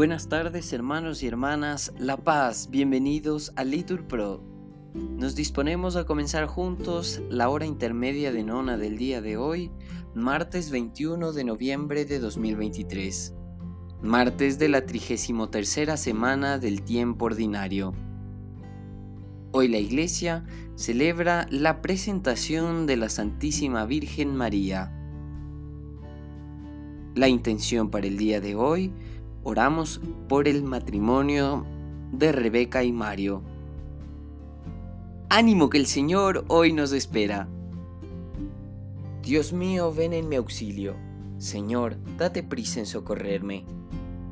Buenas tardes hermanos y hermanas, La Paz, bienvenidos a Litur Pro. Nos disponemos a comenzar juntos la hora intermedia de nona del día de hoy, martes 21 de noviembre de 2023, martes de la 33 semana del tiempo ordinario. Hoy la Iglesia celebra la presentación de la Santísima Virgen María. La intención para el día de hoy, oramos por el matrimonio de Rebeca y Mario. Ánimo que el Señor hoy nos espera. Dios mío, ven en mi auxilio. Señor, date prisa en socorrerme.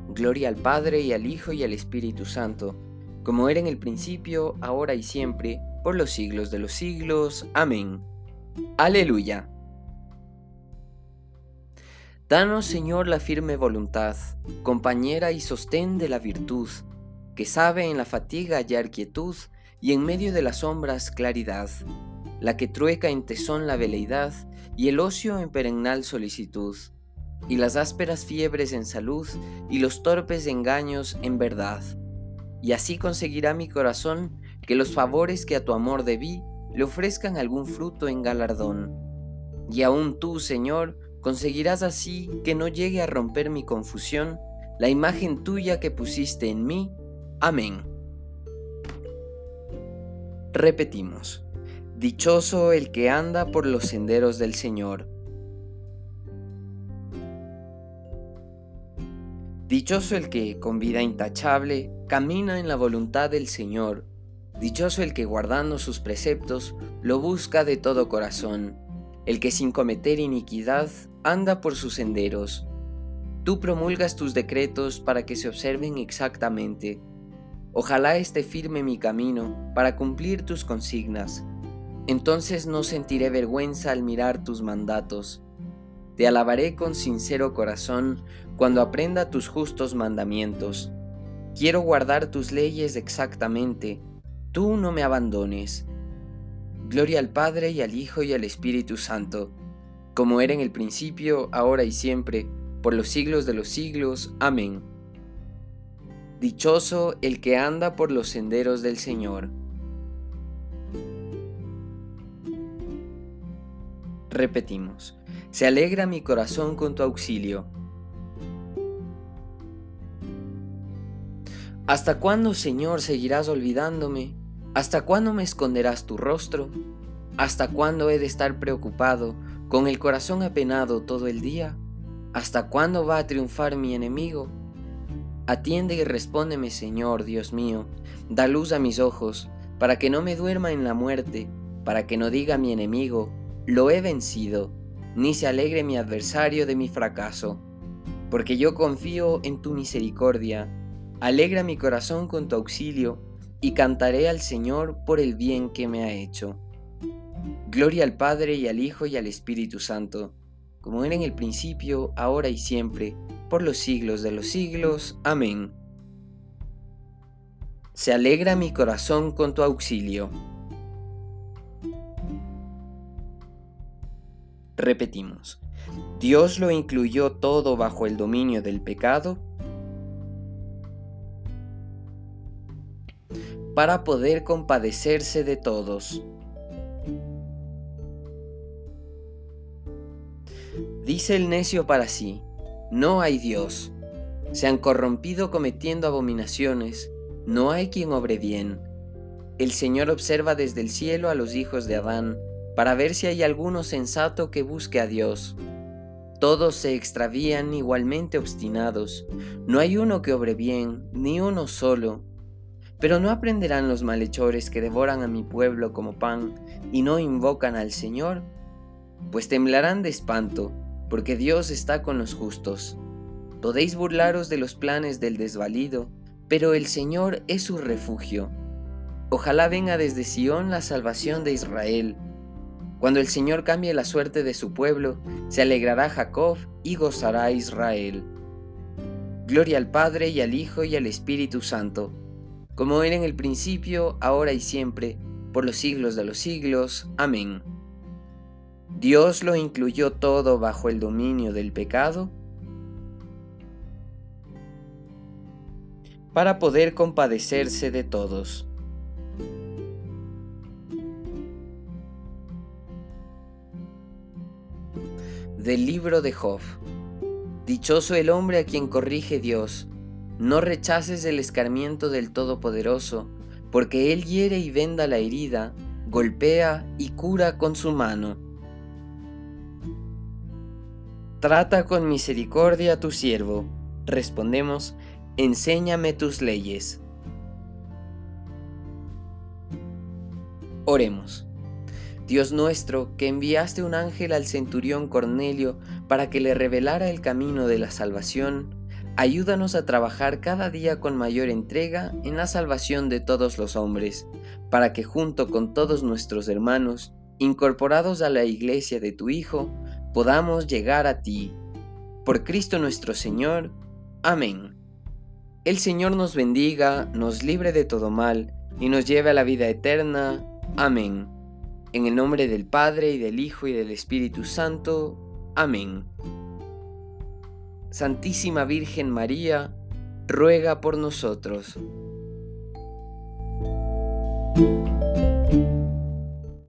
Gloria al Padre y al Hijo y al Espíritu Santo como era en el principio, ahora y siempre, por los siglos de los siglos. Amén. Aleluya. Danos, Señor, la firme voluntad, compañera y sostén de la virtud, que sabe en la fatiga hallar quietud y en medio de las sombras claridad, la que trueca en tesón la veleidad y el ocio en perennal solicitud, y las ásperas fiebres en salud y los torpes engaños en verdad y así conseguirá mi corazón que los favores que a tu amor debí le ofrezcan algún fruto en galardón. Y aún tú, Señor, conseguirás así que no llegue a romper mi confusión la imagen tuya que pusiste en mí. Amén. Repetimos, Dichoso el que anda por los senderos del Señor. Dichoso el que, con vida intachable, camina en la voluntad del Señor. Dichoso el que, guardando sus preceptos, lo busca de todo corazón. El que sin cometer iniquidad anda por sus senderos. Tú promulgas tus decretos para que se observen exactamente. Ojalá esté firme mi camino para cumplir tus consignas. Entonces no sentiré vergüenza al mirar tus mandatos. Te alabaré con sincero corazón cuando aprenda tus justos mandamientos. Quiero guardar tus leyes exactamente, tú no me abandones. Gloria al Padre y al Hijo y al Espíritu Santo, como era en el principio, ahora y siempre, por los siglos de los siglos. Amén. Dichoso el que anda por los senderos del Señor. Repetimos, se alegra mi corazón con tu auxilio ¿Hasta cuándo, Señor, seguirás olvidándome? ¿Hasta cuándo me esconderás tu rostro? ¿Hasta cuándo he de estar preocupado, con el corazón apenado todo el día? ¿Hasta cuándo va a triunfar mi enemigo? Atiende y respóndeme, Señor, Dios mío, da luz a mis ojos, para que no me duerma en la muerte, para que no diga mi enemigo, lo he vencido, ni se alegre mi adversario de mi fracaso, porque yo confío en tu misericordia, Alegra mi corazón con tu auxilio, y cantaré al Señor por el bien que me ha hecho. Gloria al Padre y al Hijo y al Espíritu Santo, como era en el principio, ahora y siempre, por los siglos de los siglos. Amén. Se alegra mi corazón con tu auxilio. Repetimos, Dios lo incluyó todo bajo el dominio del pecado para poder compadecerse de todos. Dice el necio para sí, no hay Dios. Se han corrompido cometiendo abominaciones, no hay quien obre bien. El Señor observa desde el cielo a los hijos de Adán, para ver si hay alguno sensato que busque a Dios. Todos se extravían igualmente obstinados, no hay uno que obre bien, ni uno solo. Pero no aprenderán los malhechores que devoran a mi pueblo como pan y no invocan al Señor, pues temblarán de espanto, porque Dios está con los justos. Podéis burlaros de los planes del desvalido, pero el Señor es su refugio. Ojalá venga desde Sión la salvación de Israel. Cuando el Señor cambie la suerte de su pueblo, se alegrará Jacob y gozará Israel. Gloria al Padre y al Hijo y al Espíritu Santo como era en el principio, ahora y siempre, por los siglos de los siglos. Amén. Dios lo incluyó todo bajo el dominio del pecado. para poder compadecerse de todos. Del libro de Job. Dichoso el hombre a quien corrige Dios. No rechaces el escarmiento del Todopoderoso, porque Él hiere y venda la herida, golpea y cura con su mano. Trata con misericordia a tu siervo. Respondemos, enséñame tus leyes. Oremos. Dios nuestro, que enviaste un ángel al centurión Cornelio para que le revelara el camino de la salvación, ayúdanos a trabajar cada día con mayor entrega en la salvación de todos los hombres, para que junto con todos nuestros hermanos, incorporados a la iglesia de tu Hijo, podamos llegar a ti. Por Cristo nuestro Señor. Amén. El Señor nos bendiga, nos libre de todo mal y nos lleve a la vida eterna. Amén. En el nombre del Padre y del Hijo y del Espíritu Santo. Amén. Santísima Virgen María, ruega por nosotros.